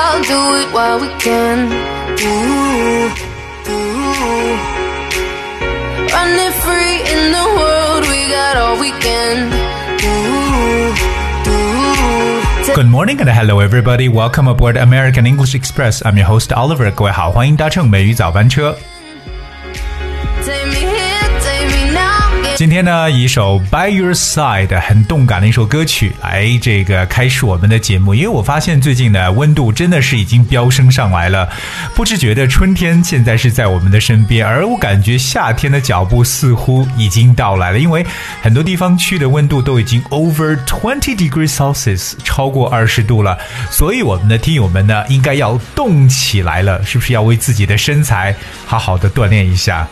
I'll do it while we can. Ooh, ooh. Running free in the world, we got all weekend. Ooh, ooh. Good morning and hello everybody. Welcome aboard American English Express. I'm your host Oliver. 各位好，欢迎搭乘美语早班车。 今天呢，一首《By Your Side》很动感的一首歌曲来这个开始我们的节目，因为我发现最近呢温度真的是已经飙升上来了，不知觉的春天现在是在我们的身边，而我感觉夏天的脚步似乎已经到来了，因为很多地方区的温度都已经 over twenty degrees Celsius，超过二十度了，所以我们的听友们呢应该要动起来了，是不是要为自己的身材好好的锻炼一下？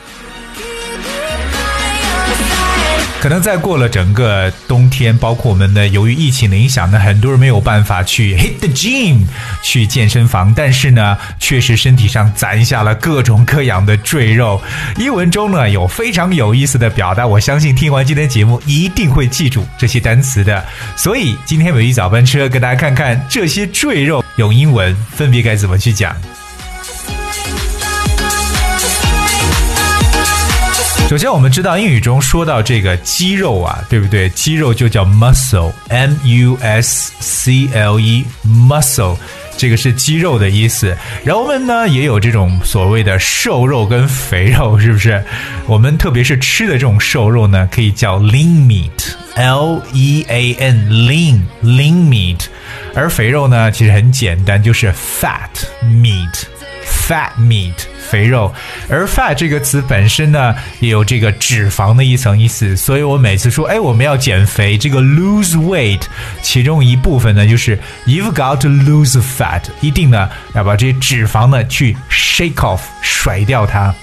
可能再过了整个冬天，包括我们的由于疫情的影响呢，很多人没有办法去 hit the gym 去健身房，但是呢，确实身体上攒下了各种各样的赘肉。英文中呢有非常有意思的表达，我相信听完今天节目一定会记住这些单词的。所以今天美丽早班车跟大家看看这些赘肉用英文分别该怎么去讲。首先，我们知道英语中说到这个肌肉啊，对不对？肌肉就叫 muscle，m u s c l e，muscle，这个是肌肉的意思。然后我们呢也有这种所谓的瘦肉跟肥肉，是不是？我们特别是吃的这种瘦肉呢，可以叫 lean meat，l e a n，lean lean meat。而肥肉呢，其实很简单，就是 fat meat Fat meat。肥肉，而 fat 这个词本身呢，也有这个脂肪的一层意思，所以我每次说，哎，我们要减肥，这个 lose weight，其中一部分呢，就是 you've got to lose fat，一定呢要把这些脂肪呢去 shake off，甩掉它。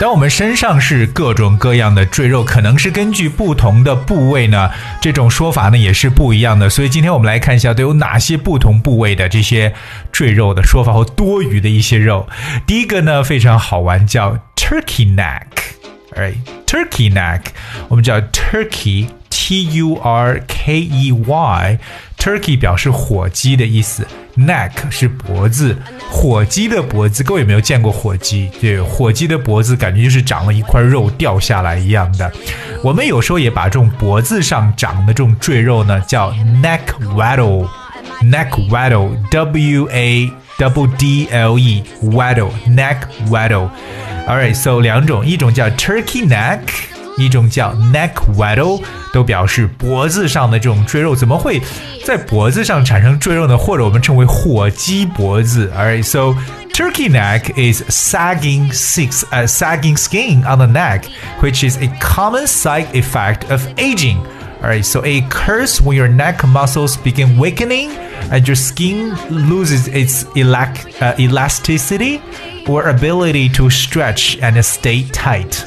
当我们身上是各种各样的赘肉，可能是根据不同的部位呢，这种说法呢也是不一样的。所以今天我们来看一下都有哪些不同部位的这些赘肉的说法和多余的一些肉。第一个呢非常好玩，叫 turkey neck，哎，turkey neck，我们叫 turkey，t u r k e y Turkey 表示火鸡的意思，neck 是脖子，火鸡的脖子，各位有没有见过火鸡？对，火鸡的脖子感觉就是长了一块肉掉下来一样的。我们有时候也把这种脖子上长的这种赘肉呢，叫 neck waddle，neck waddle，W A double D L E waddle neck waddle。All right，so 两种，一种叫 turkey neck。一种叫 neck waddle，都表示脖子上的这种赘肉，怎么会在脖子上产生赘肉呢？或者我们称为火鸡脖子。Alright, so turkey neck is sagging six, uh, sagging skin on the neck, which is a common side effect of aging. Alright, so it occurs when your neck muscles begin weakening and your skin loses its elac- uh, elasticity or ability to stretch and stay tight.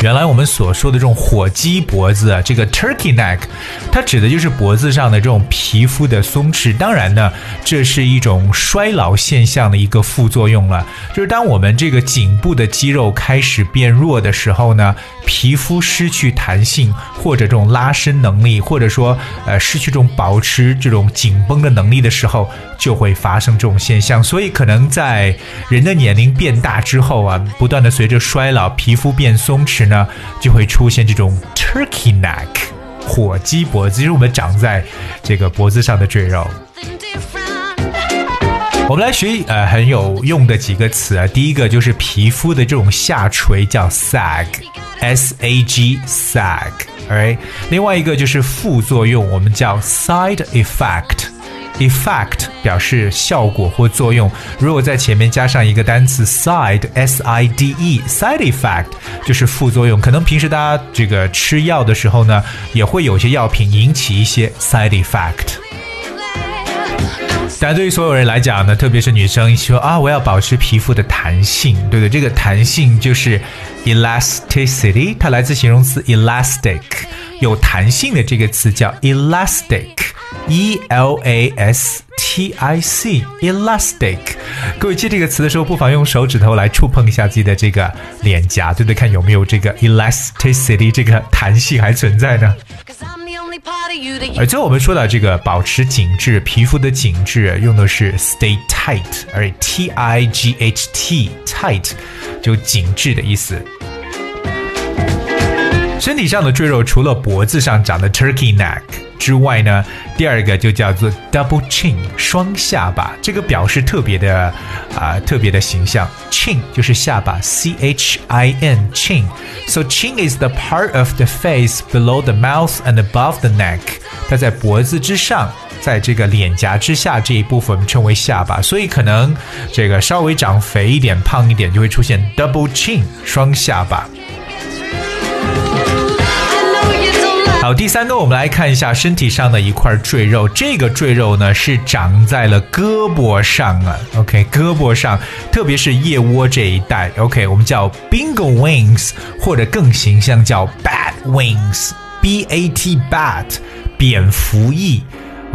原来我们所说的这种火鸡脖子啊，这个 turkey neck，它指的就是脖子上的这种皮肤的松弛。当然呢，这是一种衰老现象的一个副作用了。就是当我们这个颈部的肌肉开始变弱的时候呢，皮肤失去弹性或者这种拉伸能力，或者说呃失去这种保持这种紧绷的能力的时候，就会发生这种现象。所以可能在人的年龄变大之后啊，不断的随着衰老，皮肤变松弛。呢，就会出现这种 turkey neck 火鸡脖子，就是我们长在这个脖子上的赘肉。我们来学呃很有用的几个词啊，第一个就是皮肤的这种下垂叫 sag，s a g sag，right？另外一个就是副作用，我们叫 side effect。Effect 表示效果或作用，如果在前面加上一个单词 side s i d e side effect 就是副作用。可能平时大家这个吃药的时候呢，也会有些药品引起一些 side effect。但对于所有人来讲呢，特别是女生说啊，我要保持皮肤的弹性，对不对？这个弹性就是 elasticity，它来自形容词 elastic，有弹性的这个词叫 elastic，e l a s t i c elastic。各位记这个词的时候，不妨用手指头来触碰一下自己的这个脸颊，对不对？看有没有这个 elasticity 这个弹性还存在呢？而最后我们说到这个保持紧致，皮肤的紧致用的是 stay tight，而 T I G H T tight 就紧致的意思。身体上的赘肉除了脖子上长的 turkey neck 之外呢，第二个就叫做 double chin 双下巴，这个表示特别的啊、特别的形象。chin 就是下巴，C H I N chin。So chin is the part of the face below the mouth and above the neck。它在脖子之上，在这个脸颊之下这一部分称为下巴。所以可能这个稍微长肥一点、胖一点，就会出现 double chin 双下巴。好，第三个，我们来看一下身体上的一块赘肉。这个赘肉呢是长在了胳膊上啊。OK，胳膊上，特别是腋窝这一带。OK，我们叫 bingo wings，或者更形象叫 bat wings，B A T bat，蝙蝠翼。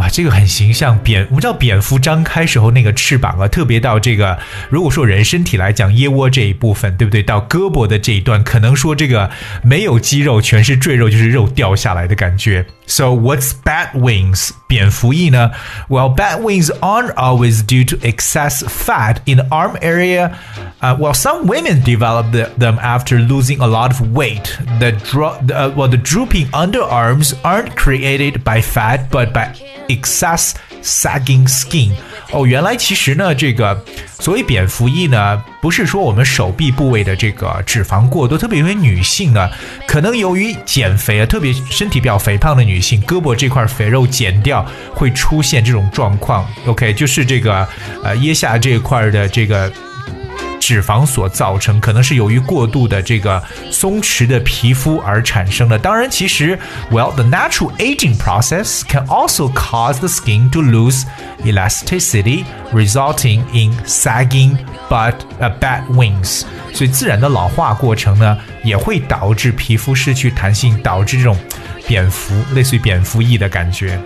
哇，这个很形象，蝙我们知道蝙蝠张开时候那个翅膀啊，特别到这个，如果说人身体来讲，腋窝这一部分，对不对？到胳膊的这一段，可能说这个没有肌肉，全是赘肉，就是肉掉下来的感觉。So what's bat wings？蝙蝠翼呢？Well, bat wings aren't always due to excess fat in the arm area. Uh, well, some women develop the, them after losing a lot of weight. The, dro- the uh, well, the drooping underarms aren't created by fat, but by excess sagging skin。哦，原来其实呢，这个所谓蝙蝠翼呢，不是说我们手臂部位的这个脂肪过多，特别因为女性呢，可能由于减肥啊，特别身体比较肥胖的女性，胳膊这块肥肉减掉会出现这种状况。OK，就是这个呃腋下这一块的这个。脂肪所造成，可能是由于过度的这个松弛的皮肤而产生的。当然，其实，well, the natural aging process can also cause the skin to lose elasticity, resulting in sagging but a bat wings。所以，自然的老化过程呢，也会导致皮肤失去弹性，导致这种蝙蝠类似于蝙蝠翼的感觉。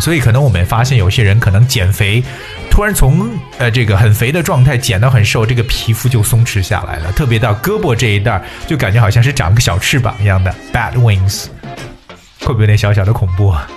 所以，可能我们发现有些人可能减肥。突然从呃这个很肥的状态减到很瘦，这个皮肤就松弛下来了，特别到胳膊这一带，就感觉好像是长个小翅膀一样的 Bad wings，会不会有点小小的恐怖啊？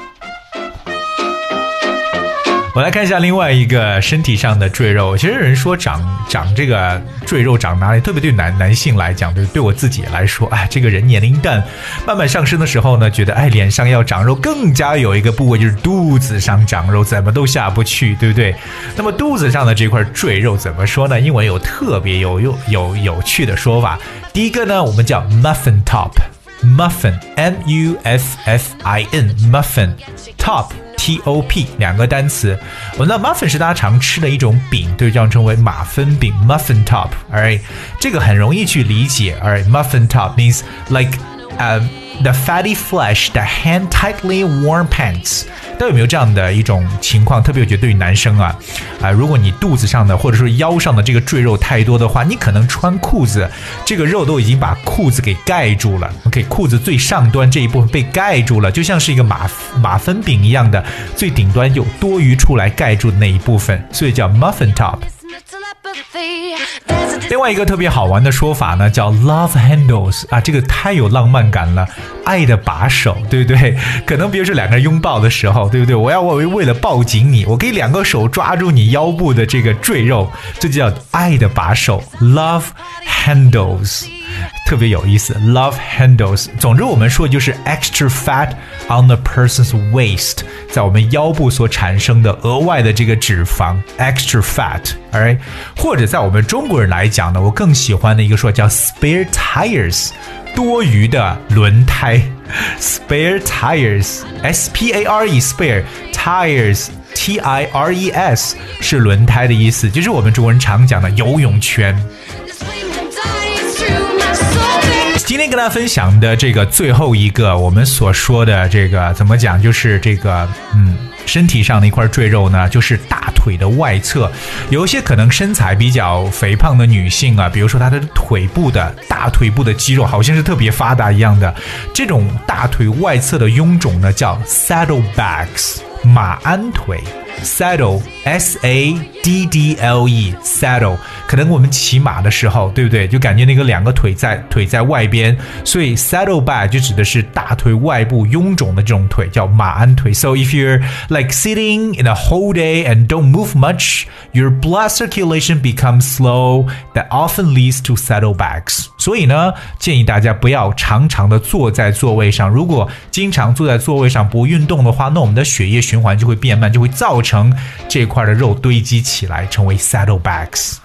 我来看一下另外一个身体上的赘肉。其实有人说长长这个赘肉长哪里，特别对男男性来讲，对对我自己来说，哎，这个人年龄干慢慢上升的时候呢，觉得哎脸上要长肉，更加有一个部位就是肚子上长肉，怎么都下不去，对不对？那么肚子上的这块赘肉怎么说呢？英文有特别有有有有趣的说法。第一个呢，我们叫 muffin top，muffin m u f f i n muffin top。T O P 两个单词，我们的 muffin 是大家常吃的一种饼，对，这样称为马芬饼 muffin top。Alright，这个很容易去理解。Alright，muffin top means like um the fatty flesh that hang tightly worn pants。 都有没有这样的一种情况？特别我觉得对于男生啊，啊，如果你肚子上的或者说腰上的这个赘肉太多的话，你可能穿裤子，这个肉都已经把裤子给盖住了。OK，裤子最上端这一部分被盖住了，就像是一个马马芬饼一样的，最顶端有多余出来盖住的那一部分，所以叫 muffin top。另外一个特别好玩的说法呢，叫 love handles 啊，这个太有浪漫感了，爱的把手，对不对？可能比如说两个人拥抱的时候，对不对？我要我为了抱紧你，我可以两个手抓住你腰部的这个赘肉，这就叫爱的把手，love handles。特别有意思，love handles。总之，我们说的就是 extra fat on the person's waist，在我们腰部所产生的额外的这个脂肪，extra fat，alright。或者在我们中国人来讲呢，我更喜欢的一个说叫 spare tires，多余的轮胎，spare tires，s p a r e spare tires。T I R E S 是轮胎的意思，就是我们中国人常讲的游泳圈。今天跟大家分享的这个最后一个，我们所说的这个怎么讲，就是这个嗯，身体上的一块赘肉呢，就是大腿的外侧。有一些可能身材比较肥胖的女性啊，比如说她的腿部的大腿部的肌肉好像是特别发达一样的，这种大腿外侧的臃肿呢，叫 saddle bags 马鞍腿。saddle，s a d d l e，saddle，可能我们骑马的时候，对不对？就感觉那个两个腿在腿在外边，所以 saddle back 就指的是大腿外部臃肿的这种腿，叫马鞍腿。So if you're like sitting in a whole day and don't move much, your blood circulation becomes slow. That often leads to saddlebacks. 所以呢，建议大家不要常常的坐在座位上。如果经常坐在座位上不运动的话，那我们的血液循环就会变慢，就会造成这块的肉堆积起来，成为 saddlebacks。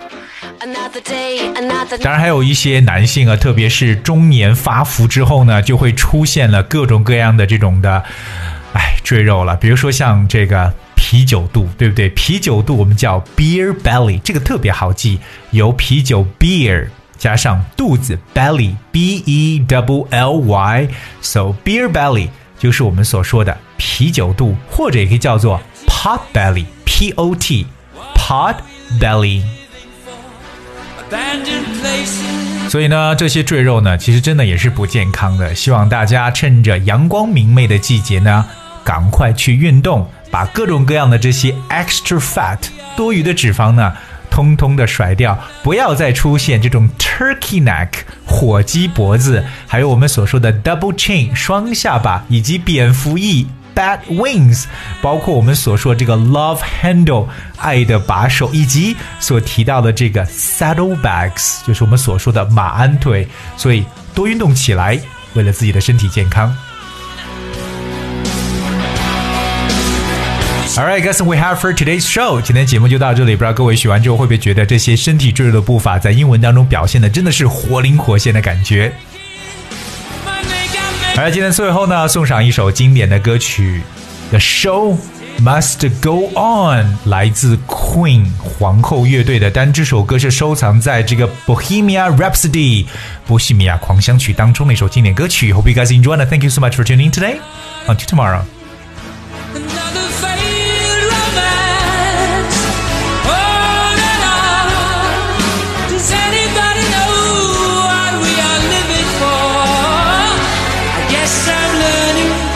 当然，还有一些男性啊，特别是中年发福之后呢，就会出现了各种各样的这种的，哎，赘肉了。比如说像这个啤酒肚，对不对？啤酒肚我们叫 beer belly，这个特别好记，由啤酒 beer。加上肚子 belly，b e w l y，so beer belly 就是我们所说的啤酒肚，或者也可以叫做 pot belly，p o t pot belly。所以呢，这些赘肉呢，其实真的也是不健康的。希望大家趁着阳光明媚的季节呢，赶快去运动，把各种各样的这些 extra fat 多余的脂肪呢。通通的甩掉，不要再出现这种 turkey neck 火鸡脖子，还有我们所说的 double chin 双下巴，以及蝙蝠翼 bat wings，包括我们所说这个 love handle 爱的把手，以及所提到的这个 saddle bags，就是我们所说的马鞍腿。所以多运动起来，为了自己的身体健康。Alright, guys, we have for today's show. 今天节目就到这里，不知道各位学完之后会不会觉得这些身体赘肉的步伐在英文当中表现的真的是活灵活现的感觉？而今天最后呢，送上一首经典的歌曲《The Show Must Go On》，来自 Queen 皇后乐队的。但这首歌是收藏在这个《Bohemia Rhapsody》波西米亚狂想曲当中的一首经典歌曲。Hope you guys enjoyed it. Thank you so much for tuning in today. Until tomorrow. I'm learning